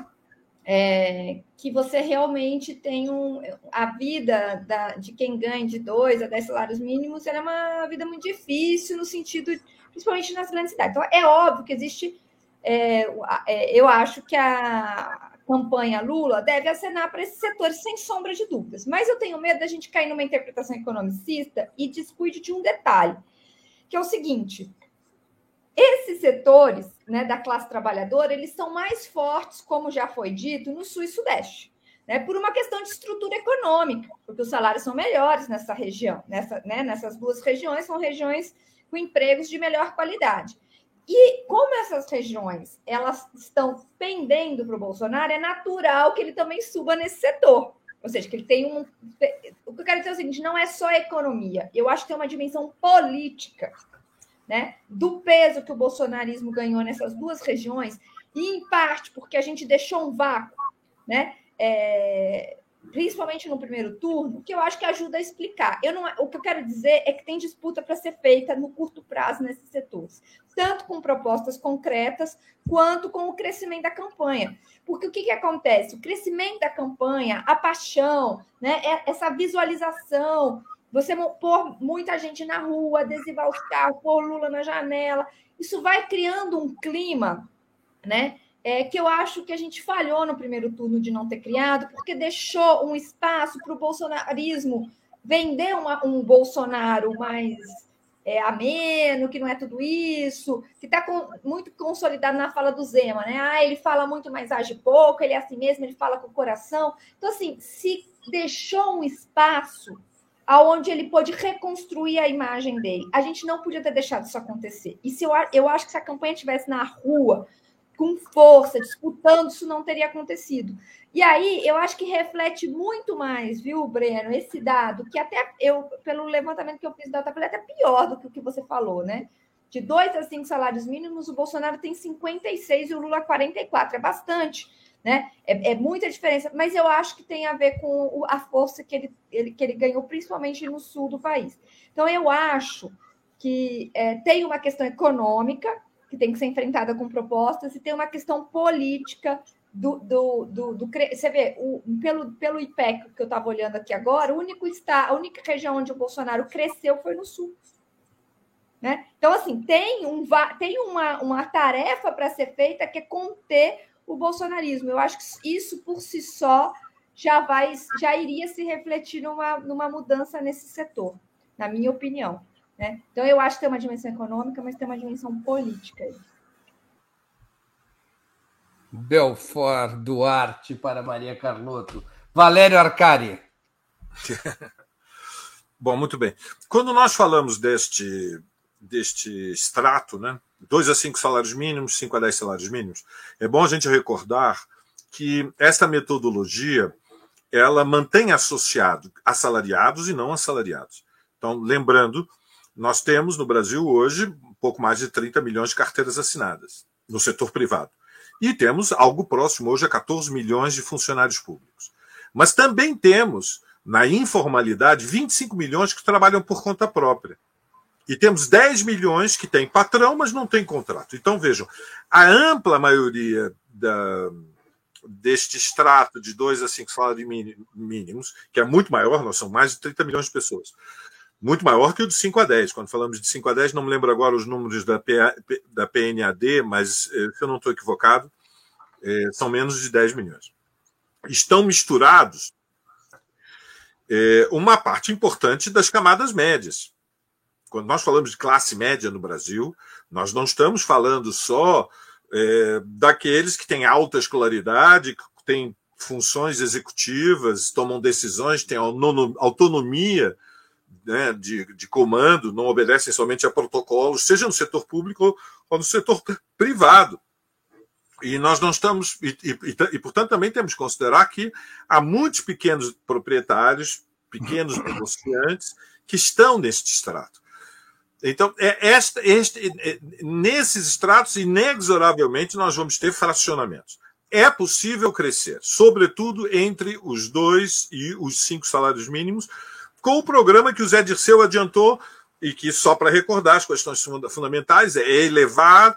é, que você realmente tem um, a vida da, de quem ganha de dois a dez salários mínimos, ela é uma vida muito difícil no sentido, principalmente nas grandes cidades. Então, é óbvio que existe, é, é eu acho que a, campanha Lula deve acenar para esses setores sem sombra de dúvidas. Mas eu tenho medo da gente cair numa interpretação economicista e descuide de um detalhe, que é o seguinte: esses setores né, da classe trabalhadora eles são mais fortes, como já foi dito, no sul e sudeste. Né, por uma questão de estrutura econômica, porque os salários são melhores nessa região, nessa, né, nessas duas regiões, são regiões com empregos de melhor qualidade. E como essas regiões elas estão pendendo para o Bolsonaro, é natural que ele também suba nesse setor. Ou seja, que ele tem um. O que eu quero dizer é o seguinte: não é só economia. Eu acho que tem uma dimensão política, né? Do peso que o bolsonarismo ganhou nessas duas regiões, e em parte porque a gente deixou um vácuo, né? É, principalmente no primeiro turno, que eu acho que ajuda a explicar. Eu não, o que eu quero dizer é que tem disputa para ser feita no curto prazo nesses setores, tanto com propostas concretas quanto com o crescimento da campanha. Porque o que, que acontece? O crescimento da campanha, a paixão, né, é essa visualização, você pôr muita gente na rua, adesivar os carros, pôr Lula na janela, isso vai criando um clima, né? é, que eu acho que a gente falhou no primeiro turno de não ter criado, porque deixou um espaço para o bolsonarismo vender uma, um Bolsonaro mais é, ameno, que não é tudo isso, que está muito consolidado na fala do Zema, né? Ah, ele fala muito, mas age pouco, ele é assim mesmo, ele fala com o coração. Então, assim, se deixou um espaço aonde ele pôde reconstruir a imagem dele. A gente não podia ter deixado isso acontecer. E se eu, eu acho que se a campanha estivesse na rua, com força, disputando, isso não teria acontecido. E aí, eu acho que reflete muito mais, viu, Breno, esse dado, que até eu, pelo levantamento que eu fiz da tabela, é até pior do que o que você falou, né? De dois a cinco salários mínimos, o Bolsonaro tem 56 e o Lula 44. É bastante, né? É, é muita diferença, mas eu acho que tem a ver com a força que ele, ele, que ele ganhou, principalmente no sul do país. Então, eu acho que é, tem uma questão econômica, que tem que ser enfrentada com propostas, e tem uma questão política do, do, do, do você vê, o, pelo, pelo IPEC que eu estava olhando aqui agora, o único está, a única região onde o Bolsonaro cresceu foi no sul. Né? Então, assim, tem, um, tem uma, uma tarefa para ser feita que é conter o bolsonarismo. Eu acho que isso por si só já vai, já iria se refletir numa, numa mudança nesse setor, na minha opinião. Né? Então, eu acho que tem uma dimensão econômica, mas tem uma dimensão política. Aí. Belfort Duarte para Maria Carlotto. Valério Arcari. <laughs> Bom, muito bem. Quando nós falamos deste, deste extrato, né, 2 a 5 salários mínimos, 5 a 10 salários mínimos, é bom a gente recordar que essa metodologia ela mantém associado assalariados e não assalariados. Então, lembrando nós temos no Brasil hoje um pouco mais de 30 milhões de carteiras assinadas no setor privado. E temos algo próximo hoje a 14 milhões de funcionários públicos. Mas também temos, na informalidade, 25 milhões que trabalham por conta própria. E temos 10 milhões que têm patrão, mas não têm contrato. Então, vejam, a ampla maioria da, deste extrato de 2 a 5 salários mínimos, que é muito maior, nós somos mais de 30 milhões de pessoas, muito maior que o de 5 a 10. Quando falamos de 5 a 10, não me lembro agora os números da, PA, da PNAD, mas eh, se eu não estou equivocado, é, são menos de 10 milhões. estão misturados é, uma parte importante das camadas médias. Quando nós falamos de classe média no Brasil, nós não estamos falando só é, daqueles que têm alta escolaridade, que têm funções executivas, tomam decisões, têm autonomia né, de, de comando, não obedecem somente a protocolos, seja no setor público ou no setor privado. E nós não estamos, e, e, e, portanto também temos que considerar que há muitos pequenos proprietários, pequenos <clears throat> negociantes, que estão neste extrato. Então, é esta, este, é, nesses estratos, inexoravelmente, nós vamos ter fracionamentos. É possível crescer, sobretudo entre os dois e os cinco salários mínimos, com o programa que o Zé Dirceu adiantou, e que, só para recordar as questões fundamentais, é elevar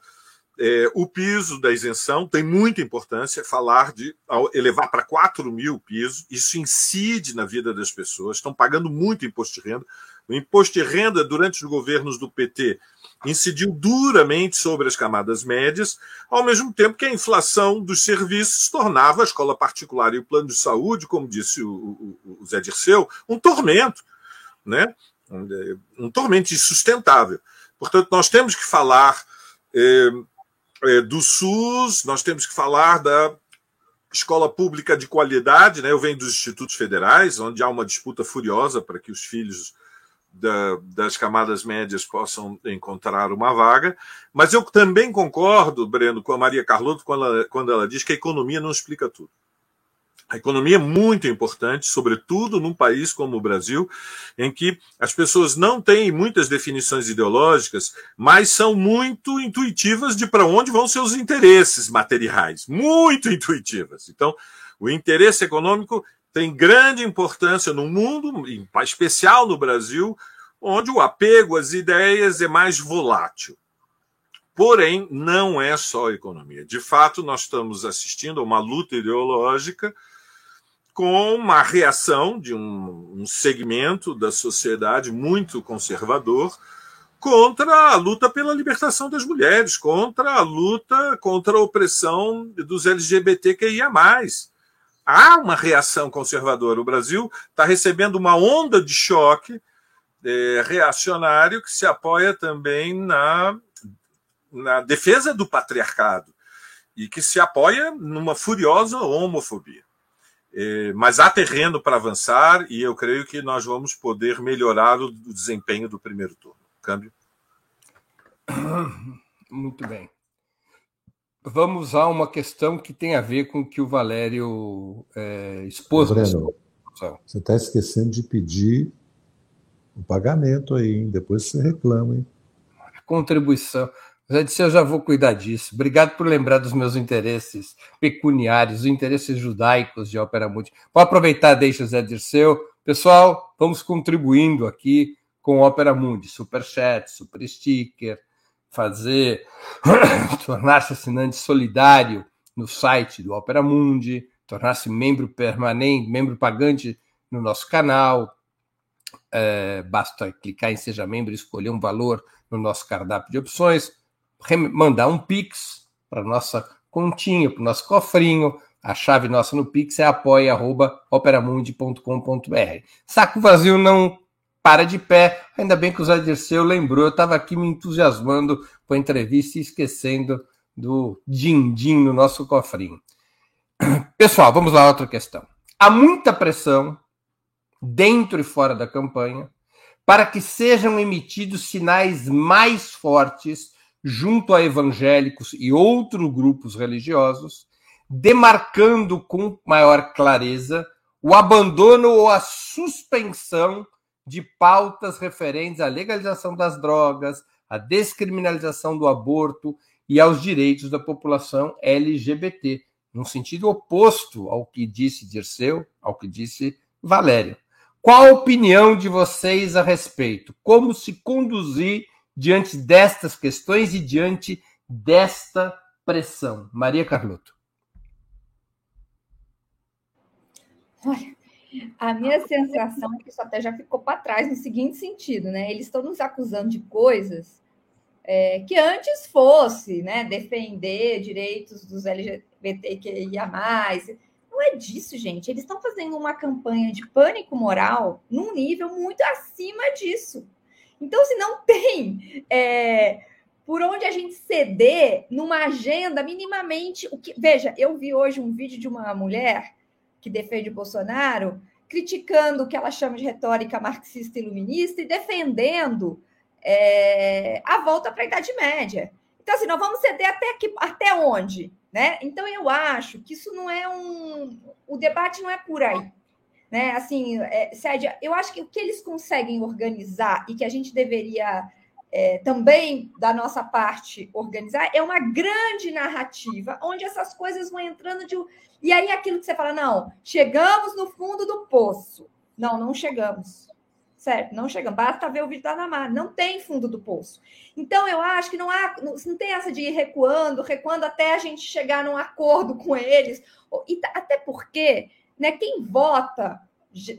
é, o piso da isenção tem muita importância falar de elevar para 4 mil pisos. Isso incide na vida das pessoas. Estão pagando muito imposto de renda. O imposto de renda, durante os governos do PT, incidiu duramente sobre as camadas médias, ao mesmo tempo que a inflação dos serviços tornava a escola particular e o plano de saúde, como disse o, o, o Zé Dirceu, um tormento, né? um, um tormento insustentável. Portanto, nós temos que falar eh, é, do SUS, nós temos que falar da escola pública de qualidade, né? Eu venho dos institutos federais, onde há uma disputa furiosa para que os filhos da, das camadas médias possam encontrar uma vaga. Mas eu também concordo, Breno, com a Maria Carlotto quando ela, quando ela diz que a economia não explica tudo. A economia é muito importante, sobretudo num país como o Brasil, em que as pessoas não têm muitas definições ideológicas, mas são muito intuitivas de para onde vão seus interesses materiais. Muito intuitivas. Então, o interesse econômico tem grande importância no mundo, em especial no Brasil, onde o apego às ideias é mais volátil. Porém, não é só economia. De fato, nós estamos assistindo a uma luta ideológica com uma reação de um, um segmento da sociedade muito conservador contra a luta pela libertação das mulheres, contra a luta contra a opressão dos LGBTQIA. Há uma reação conservadora. O Brasil está recebendo uma onda de choque é, reacionário que se apoia também na, na defesa do patriarcado e que se apoia numa furiosa homofobia. É, mas há terreno para avançar e eu creio que nós vamos poder melhorar o desempenho do primeiro turno. Câmbio. Muito bem. Vamos a uma questão que tem a ver com o que o Valério é, expôs. Breno, você está esquecendo de pedir o pagamento aí, hein? depois você reclama. Hein? Contribuição. Já disse, eu já vou cuidar disso. Obrigado por lembrar dos meus interesses pecuniários, os interesses judaicos de Ópera Mundi. Vou aproveitar, deixa o Zé Dirceu. Pessoal, vamos contribuindo aqui com Ópera Mundi. Superchat, super sticker, fazer, <coughs> tornar-se assinante solidário no site do Ópera Mundi, tornar-se membro permanente, membro pagante no nosso canal. É, basta clicar em Seja Membro escolher um valor no nosso cardápio de opções mandar um Pix para nossa continha, para o nosso cofrinho. A chave nossa no Pix é apoia.operamundi.com.br. Saco vazio não para de pé. Ainda bem que o Zé Dirceu lembrou. Eu estava aqui me entusiasmando com a entrevista e esquecendo do din-din no nosso cofrinho. <clears throat> Pessoal, vamos lá, outra questão. Há muita pressão dentro e fora da campanha para que sejam emitidos sinais mais fortes junto a evangélicos e outros grupos religiosos, demarcando com maior clareza o abandono ou a suspensão de pautas referentes à legalização das drogas, à descriminalização do aborto e aos direitos da população LGBT, no sentido oposto ao que disse Dirceu, ao que disse Valério. Qual a opinião de vocês a respeito? Como se conduzir diante destas questões e diante desta pressão? Maria Carlotto. Olha, a minha sensação é que isso até já ficou para trás no seguinte sentido, né? Eles estão nos acusando de coisas é, que antes fosse, né, defender direitos dos LGBTQIA+, não é disso, gente. Eles estão fazendo uma campanha de pânico moral num nível muito acima disso. Então, se não tem é, por onde a gente ceder numa agenda minimamente. O que, veja, eu vi hoje um vídeo de uma mulher que defende o Bolsonaro criticando o que ela chama de retórica marxista iluminista e defendendo é, a volta para a Idade Média. Então, assim, nós vamos ceder até, que, até onde? Né? Então, eu acho que isso não é um. O debate não é por aí. Né? Assim, é, Sérgio, eu acho que o que eles conseguem organizar e que a gente deveria é, também, da nossa parte, organizar é uma grande narrativa onde essas coisas vão entrando de. E aí, aquilo que você fala, não, chegamos no fundo do poço. Não, não chegamos certo? Não chega, basta ver o vídeo da Namar, não tem fundo do poço. Então, eu acho que não há, não, não tem essa de ir recuando, recuando até a gente chegar num acordo com eles, e até porque, né, quem vota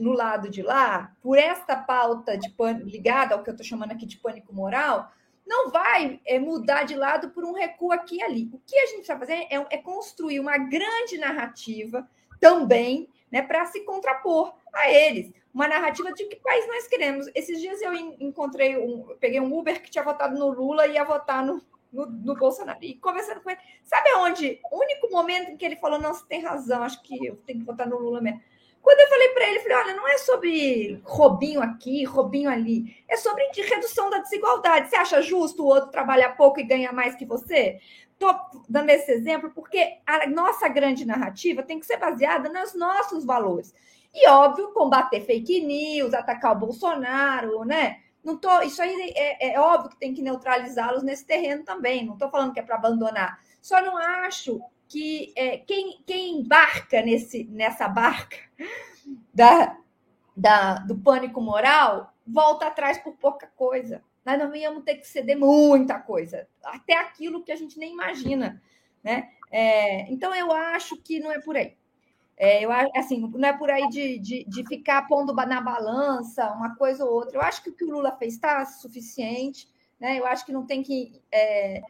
no lado de lá, por esta pauta de pânico, ligada ao que eu estou chamando aqui de pânico moral, não vai é, mudar de lado por um recuo aqui e ali. O que a gente está fazendo é, é construir uma grande narrativa também né, para se contrapor a eles uma narrativa de que país nós queremos. Esses dias eu encontrei um, peguei um Uber que tinha votado no Lula e ia votar no, no, no, Bolsonaro. E conversando com ele, sabe aonde? O único momento em que ele falou: não, você tem razão, acho que eu tenho que votar no Lula mesmo. Quando eu falei para ele, falei: olha, não é sobre robinho aqui, robinho ali, é sobre redução da desigualdade. Você acha justo o outro trabalhar pouco e ganhar mais que você? Estou dando esse exemplo porque a nossa grande narrativa tem que ser baseada nos nossos valores. E, óbvio, combater fake news, atacar o Bolsonaro, né? Não tô, isso aí é, é óbvio que tem que neutralizá-los nesse terreno também. Não estou falando que é para abandonar. Só não acho que é, quem, quem embarca nesse, nessa barca da, da, do pânico moral volta atrás por pouca coisa. Nós não íamos ter que ceder muita coisa, até aquilo que a gente nem imagina. Né? É, então, eu acho que não é por aí. É, eu assim, não é por aí de, de, de, ficar pondo na balança uma coisa ou outra. Eu acho que o que o Lula fez está suficiente, né? Eu acho que não tem que. É,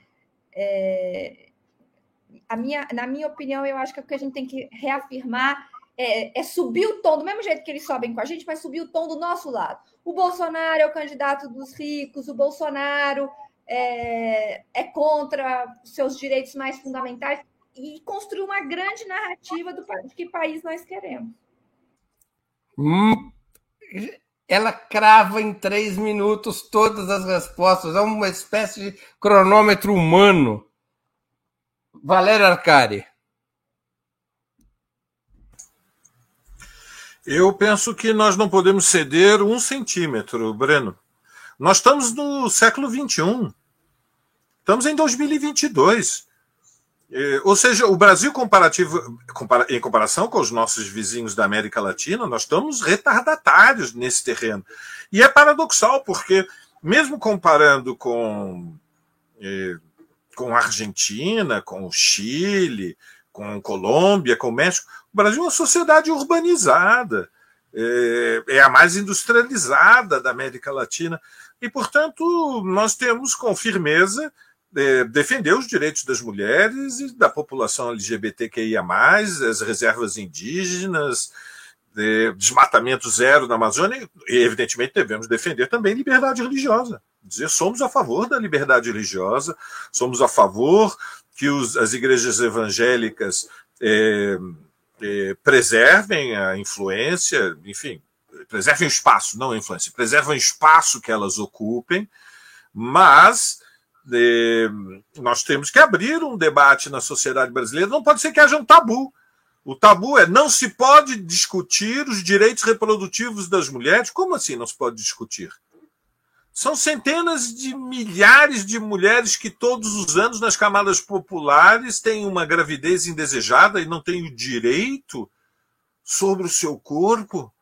é, a minha, na minha opinião, eu acho que o que a gente tem que reafirmar é, é, subir o tom, do mesmo jeito que eles sobem com a gente, mas subir o tom do nosso lado. O Bolsonaro é o candidato dos ricos, o Bolsonaro é, é contra seus direitos mais fundamentais e construir uma grande narrativa do de que país nós queremos. Hum, ela crava em três minutos todas as respostas. É uma espécie de cronômetro humano. Valério Arcari. Eu penso que nós não podemos ceder um centímetro, Breno. Nós estamos no século XXI. Estamos em 2022. É, ou seja, o Brasil comparativo, em comparação com os nossos vizinhos da América Latina, nós estamos retardatários nesse terreno. E é paradoxal, porque mesmo comparando com, é, com a Argentina, com o Chile, com Colômbia, com o México, o Brasil é uma sociedade urbanizada, é, é a mais industrializada da América Latina. E, portanto, nós temos com firmeza é, defender os direitos das mulheres e da população LGBTQIA, as reservas indígenas, é, desmatamento zero na Amazônia, e evidentemente devemos defender também liberdade religiosa. Dizer somos a favor da liberdade religiosa, somos a favor que os, as igrejas evangélicas é, é, preservem a influência, enfim, preservem o espaço, não a influência, preservem o espaço que elas ocupem, mas nós temos que abrir um debate na sociedade brasileira. Não pode ser que haja um tabu. O tabu é não se pode discutir os direitos reprodutivos das mulheres. Como assim não se pode discutir? São centenas de milhares de mulheres que todos os anos nas camadas populares têm uma gravidez indesejada e não têm o direito sobre o seu corpo.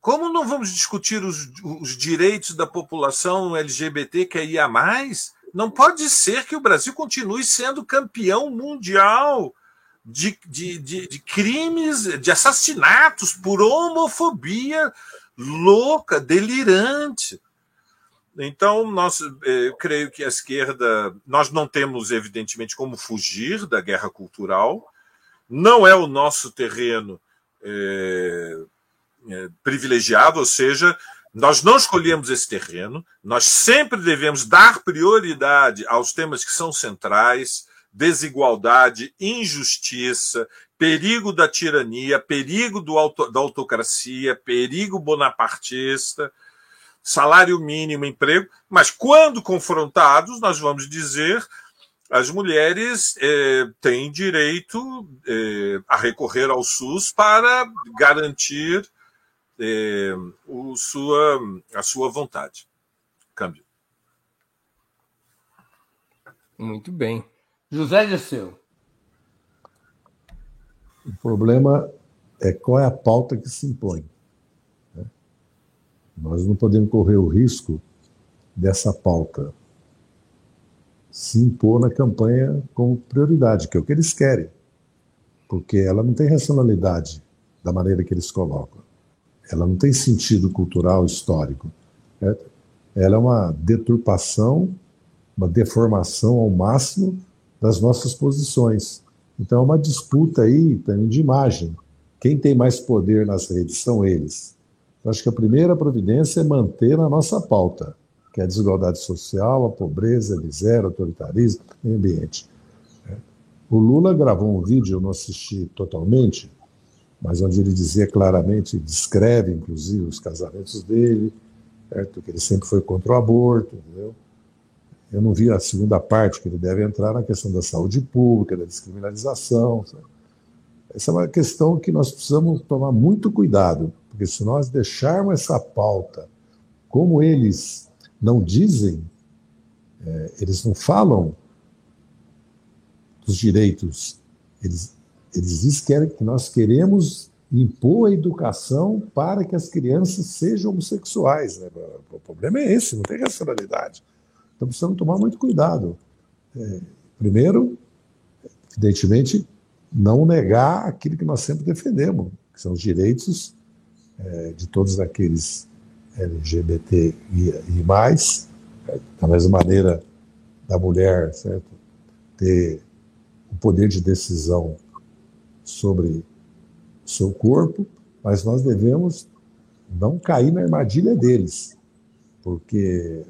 Como não vamos discutir os, os direitos da população LGBT que ia mais? Não pode ser que o Brasil continue sendo campeão mundial de, de, de, de crimes, de assassinatos por homofobia louca, delirante. Então, nós, eh, eu creio que a esquerda, nós não temos, evidentemente, como fugir da guerra cultural, não é o nosso terreno é, é, privilegiado, ou seja, nós não escolhemos esse terreno, nós sempre devemos dar prioridade aos temas que são centrais, desigualdade, injustiça, perigo da tirania, perigo auto, da autocracia, perigo bonapartista, salário mínimo, emprego, mas quando confrontados, nós vamos dizer as mulheres eh, têm direito eh, a recorrer ao SUS para garantir eh, o sua, a sua vontade. Câmbio. Muito bem. José Dirceu. O problema é qual é a pauta que se impõe. Nós não podemos correr o risco dessa pauta se impor na campanha como prioridade, que é o que eles querem, porque ela não tem racionalidade da maneira que eles colocam. Ela não tem sentido cultural histórico. Ela é uma deturpação, uma deformação ao máximo das nossas posições. Então é uma disputa aí de imagem. Quem tem mais poder nas redes são eles. Acho que a primeira providência é manter a nossa pauta que é a desigualdade social, a pobreza, a miséria, o autoritarismo, o meio ambiente. O Lula gravou um vídeo, eu não assisti totalmente, mas onde ele dizia claramente, descreve inclusive os casamentos dele, certo? que ele sempre foi contra o aborto, entendeu? Eu não vi a segunda parte, que ele deve entrar na questão da saúde pública, da descriminalização. Sabe? Essa é uma questão que nós precisamos tomar muito cuidado, porque se nós deixarmos essa pauta como eles não dizem, é, eles não falam dos direitos, eles, eles dizem que, que nós queremos impor a educação para que as crianças sejam homossexuais. Né? O problema é esse, não tem racionalidade. Então precisamos tomar muito cuidado. É, primeiro, evidentemente, não negar aquilo que nós sempre defendemos, que são os direitos é, de todos aqueles LGBT e mais, da mesma maneira da mulher, certo? Ter o poder de decisão sobre o seu corpo, mas nós devemos não cair na armadilha deles, porque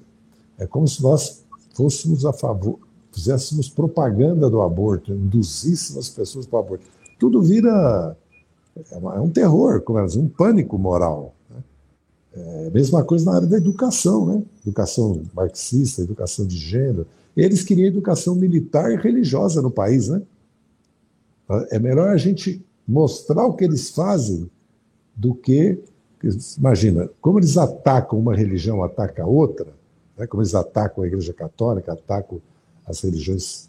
é como se nós fôssemos a favor, fizéssemos propaganda do aborto, induzíssemos as pessoas para o aborto. Tudo vira é, é um terror, um pânico moral. É, mesma coisa na área da educação, né? Educação marxista, educação de gênero. Eles queriam educação militar e religiosa no país, né? É melhor a gente mostrar o que eles fazem do que. Imagina, como eles atacam uma religião, atacam a outra, né? como eles atacam a Igreja Católica, atacam as religiões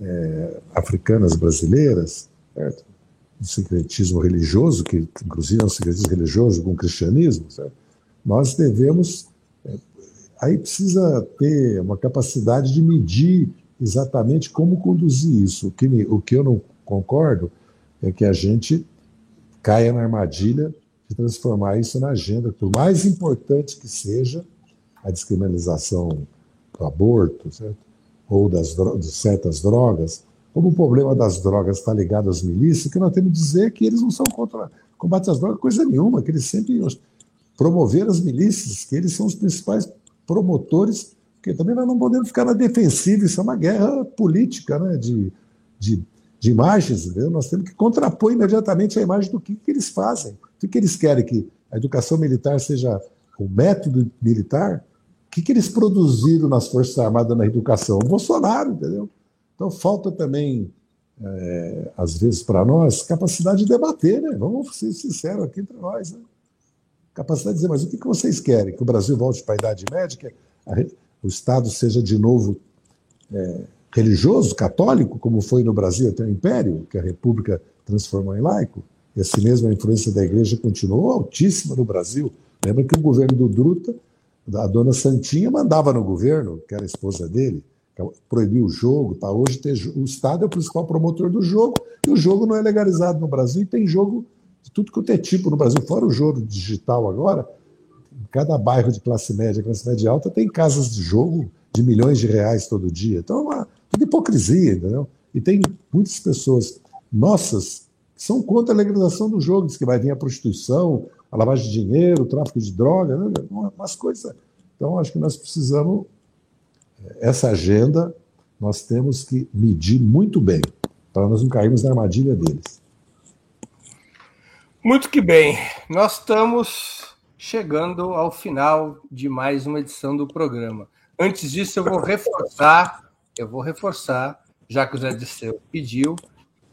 é, africanas brasileiras, certo? o secretismo religioso, que inclusive é um secretismo religioso com o cristianismo, certo? nós devemos. É, aí precisa ter uma capacidade de medir exatamente como conduzir isso. O que, me, o que eu não concordo é que a gente caia na armadilha de transformar isso na agenda, por mais importante que seja a descriminalização do aborto, certo? Ou das de certas drogas, como o problema das drogas está ligado às milícias, que nós temos que dizer que eles não são contra combate às drogas, coisa nenhuma, que eles sempre promover as milícias, que eles são os principais promotores, porque também nós não podemos ficar na defensiva, isso é uma guerra política né, de, de, de imagens, nós temos que contrapor imediatamente a imagem do que, que eles fazem. O que eles querem que a educação militar seja o método militar? Que, que eles produziram nas Forças Armadas na educação? O Bolsonaro, entendeu? Então falta também, é, às vezes, para nós, capacidade de debater, né? Vamos ser sinceros aqui entre nós, né? capacidade de dizer, mas o que vocês querem? Que o Brasil volte para a Idade Média, que o Estado seja de novo é, religioso, católico, como foi no Brasil até o Império, que a República transformou em laico? E assim mesmo a influência da Igreja continuou altíssima no Brasil. Lembra que o governo do Druta, a dona Santinha, mandava no governo, que era a esposa dele, proibiu o jogo. Tá? Hoje tem, o Estado é o principal promotor do jogo, e o jogo não é legalizado no Brasil, e tem jogo de tudo que é tipo no Brasil, fora o jogo digital agora, em cada bairro de classe média, classe média alta, tem casas de jogo de milhões de reais todo dia. Então é uma, uma hipocrisia, entendeu? E tem muitas pessoas nossas que são contra a legalização do jogo, diz que vai vir a prostituição, a lavagem de dinheiro, o tráfico de droga, né? umas coisas. Então, acho que nós precisamos, essa agenda, nós temos que medir muito bem, para nós não cairmos na armadilha deles. Muito que bem, nós estamos chegando ao final de mais uma edição do programa. Antes disso, eu vou reforçar, eu vou reforçar, já que o Zé Disseu pediu,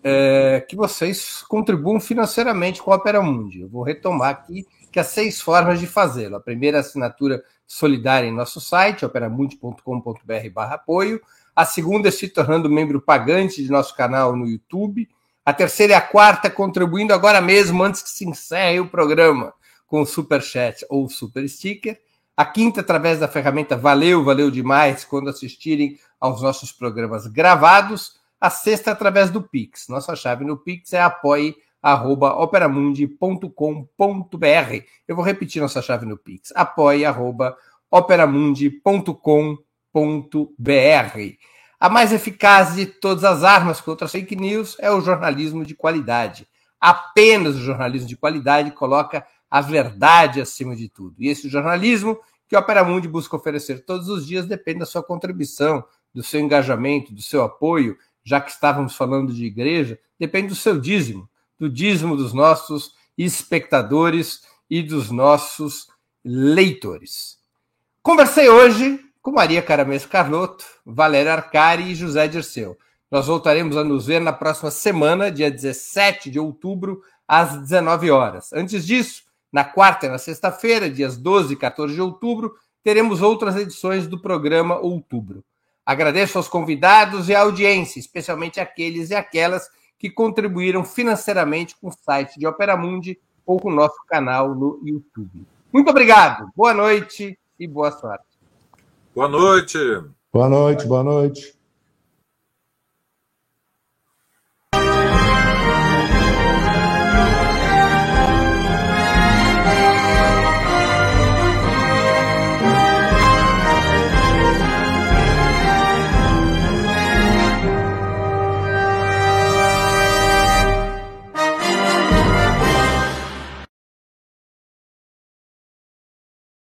é, que vocês contribuam financeiramente com a Opera Mundi. Eu vou retomar aqui que há seis formas de fazê-lo. A primeira é assinatura solidária em nosso site, operamundi.com.br apoio. A segunda é se tornando membro pagante de nosso canal no YouTube. A terceira e a quarta contribuindo agora mesmo, antes que se encerre o programa, com o Super Chat ou Super Sticker. A quinta, através da ferramenta Valeu, valeu demais, quando assistirem aos nossos programas gravados. A sexta, através do Pix. Nossa chave no Pix é apoie.operamundi.com.br. Eu vou repetir nossa chave no Pix. apoie.operamundi.com.br. A mais eficaz de todas as armas contra as fake news é o jornalismo de qualidade. Apenas o jornalismo de qualidade coloca a verdade acima de tudo. E esse jornalismo que a Opera Mundi busca oferecer todos os dias depende da sua contribuição, do seu engajamento, do seu apoio já que estávamos falando de igreja, depende do seu dízimo, do dízimo dos nossos espectadores e dos nossos leitores. Conversei hoje com Maria Caramês Carlotto, Valéria Arcari e José Dirceu. Nós voltaremos a nos ver na próxima semana, dia 17 de outubro, às 19 horas. Antes disso, na quarta e na sexta-feira, dias 12 e 14 de outubro, teremos outras edições do programa Outubro. Agradeço aos convidados e à audiência, especialmente aqueles e aquelas que contribuíram financeiramente com o site de Opera Mundi ou com o nosso canal no YouTube. Muito obrigado, boa noite e boa sorte. Boa noite. Boa noite, boa noite.